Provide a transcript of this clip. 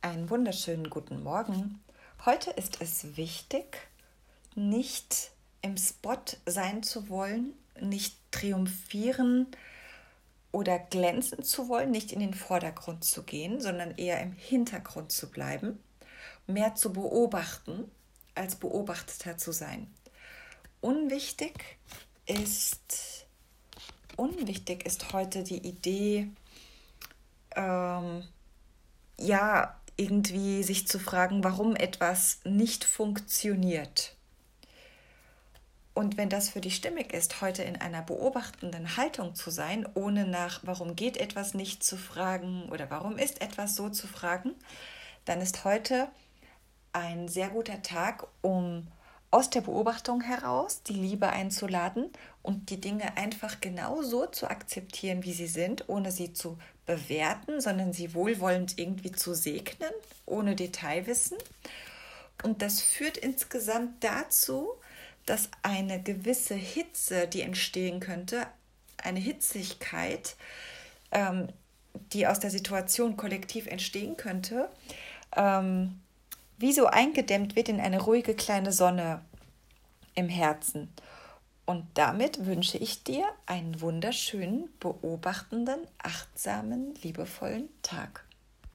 Einen wunderschönen guten Morgen. Heute ist es wichtig, nicht im Spot sein zu wollen, nicht triumphieren oder glänzen zu wollen, nicht in den Vordergrund zu gehen, sondern eher im Hintergrund zu bleiben, mehr zu beobachten, als Beobachteter zu sein. Unwichtig ist, unwichtig ist heute die Idee, ähm, ja, irgendwie sich zu fragen, warum etwas nicht funktioniert. Und wenn das für dich stimmig ist, heute in einer beobachtenden Haltung zu sein, ohne nach warum geht etwas nicht zu fragen oder warum ist etwas so zu fragen, dann ist heute ein sehr guter Tag, um aus der Beobachtung heraus die Liebe einzuladen und die Dinge einfach genau so zu akzeptieren, wie sie sind, ohne sie zu bewerten, sondern sie wohlwollend irgendwie zu segnen, ohne Detailwissen. Und das führt insgesamt dazu, dass eine gewisse Hitze, die entstehen könnte, eine Hitzigkeit, ähm, die aus der Situation kollektiv entstehen könnte, ähm, wie so eingedämmt wird in eine ruhige kleine Sonne im Herzen. Und damit wünsche ich dir einen wunderschönen, beobachtenden, achtsamen, liebevollen Tag.